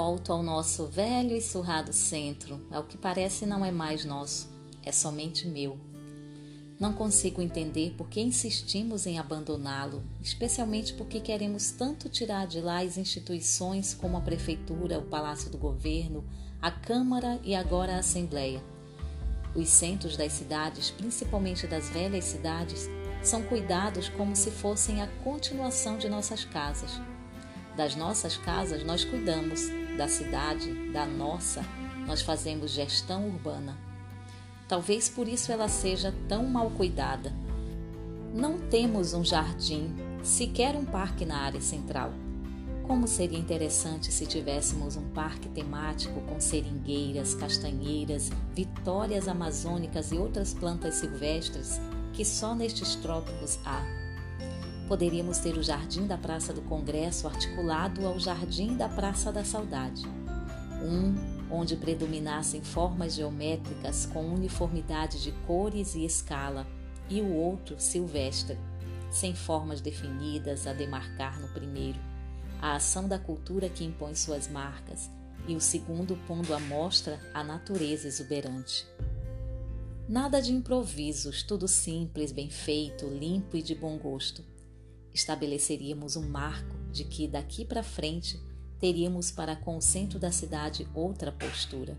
Volto ao nosso velho e surrado centro. Ao que parece, não é mais nosso, é somente meu. Não consigo entender por que insistimos em abandoná-lo, especialmente porque queremos tanto tirar de lá as instituições como a Prefeitura, o Palácio do Governo, a Câmara e agora a Assembleia. Os centros das cidades, principalmente das velhas cidades, são cuidados como se fossem a continuação de nossas casas. Das nossas casas nós cuidamos, da cidade, da nossa, nós fazemos gestão urbana. Talvez por isso ela seja tão mal cuidada. Não temos um jardim, sequer um parque na área central. Como seria interessante se tivéssemos um parque temático com seringueiras, castanheiras, vitórias amazônicas e outras plantas silvestres que só nestes trópicos há. Poderíamos ter o Jardim da Praça do Congresso articulado ao Jardim da Praça da Saudade. Um onde predominassem formas geométricas com uniformidade de cores e escala, e o outro silvestre, sem formas definidas a demarcar no primeiro, a ação da cultura que impõe suas marcas, e o segundo pondo à mostra a natureza exuberante. Nada de improvisos, tudo simples, bem feito, limpo e de bom gosto. Estabeleceríamos um marco de que daqui para frente teríamos para com o centro da cidade outra postura.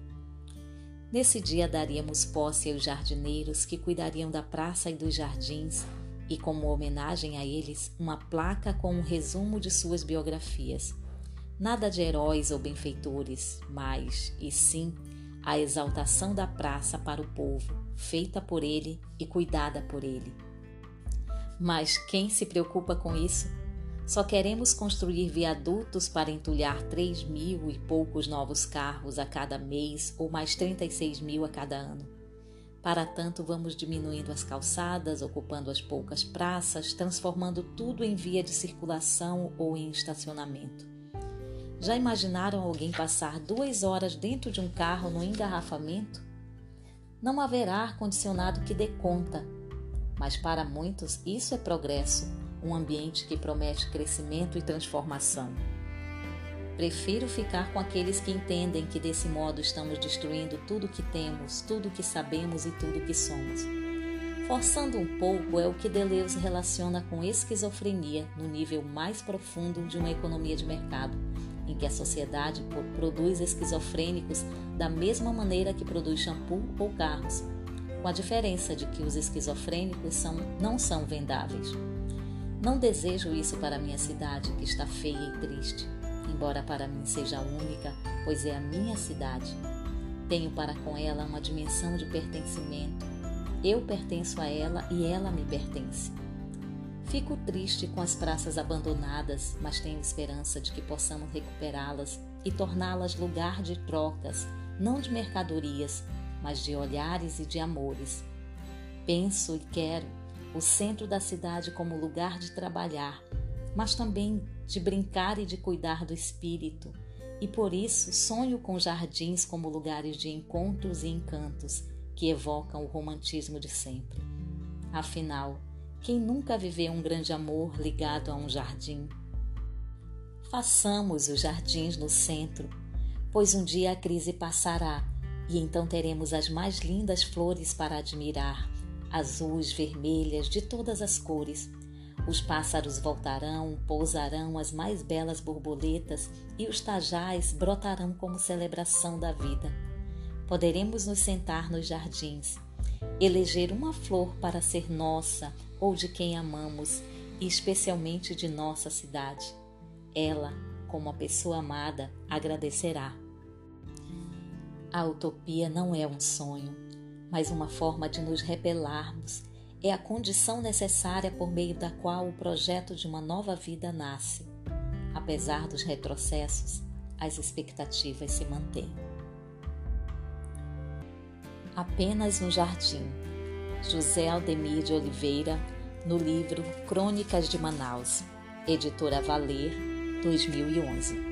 Nesse dia daríamos posse aos jardineiros que cuidariam da praça e dos jardins, e como homenagem a eles, uma placa com um resumo de suas biografias. Nada de heróis ou benfeitores, mas, e sim, a exaltação da praça para o povo, feita por ele e cuidada por ele. Mas quem se preocupa com isso só queremos construir viadutos para entulhar 3 mil e poucos novos carros a cada mês ou mais 36 mil a cada ano. Para tanto, vamos diminuindo as calçadas, ocupando as poucas praças, transformando tudo em via de circulação ou em estacionamento. Já imaginaram alguém passar duas horas dentro de um carro no engarrafamento? Não haverá ar-condicionado que dê conta, mas para muitos isso é progresso um ambiente que promete crescimento e transformação. Prefiro ficar com aqueles que entendem que desse modo estamos destruindo tudo que temos, tudo que sabemos e tudo que somos. Forçando um pouco é o que Deleuze relaciona com esquizofrenia no nível mais profundo de uma economia de mercado, em que a sociedade produz esquizofrênicos da mesma maneira que produz shampoo ou carros, com a diferença de que os esquizofrênicos são, não são vendáveis. Não desejo isso para minha cidade, que está feia e triste, embora para mim seja única, pois é a minha cidade. Tenho para com ela uma dimensão de pertencimento. Eu pertenço a ela e ela me pertence. Fico triste com as praças abandonadas, mas tenho esperança de que possamos recuperá-las e torná-las lugar de trocas, não de mercadorias, mas de olhares e de amores. Penso e quero o centro da cidade como lugar de trabalhar, mas também de brincar e de cuidar do espírito, e por isso sonho com jardins como lugares de encontros e encantos que evocam o romantismo de sempre. Afinal, quem nunca viveu um grande amor ligado a um jardim? Façamos os jardins no centro, pois um dia a crise passará e então teremos as mais lindas flores para admirar azuis, vermelhas, de todas as cores. Os pássaros voltarão, pousarão as mais belas borboletas e os tajais brotarão como celebração da vida. Poderemos nos sentar nos jardins, eleger uma flor para ser nossa ou de quem amamos, e especialmente de nossa cidade. Ela, como a pessoa amada, agradecerá. A utopia não é um sonho, mas uma forma de nos rebelarmos. É a condição necessária por meio da qual o projeto de uma nova vida nasce. Apesar dos retrocessos, as expectativas se mantêm. Apenas um jardim. José Aldemir de Oliveira, no livro Crônicas de Manaus, editora Valer, 2011.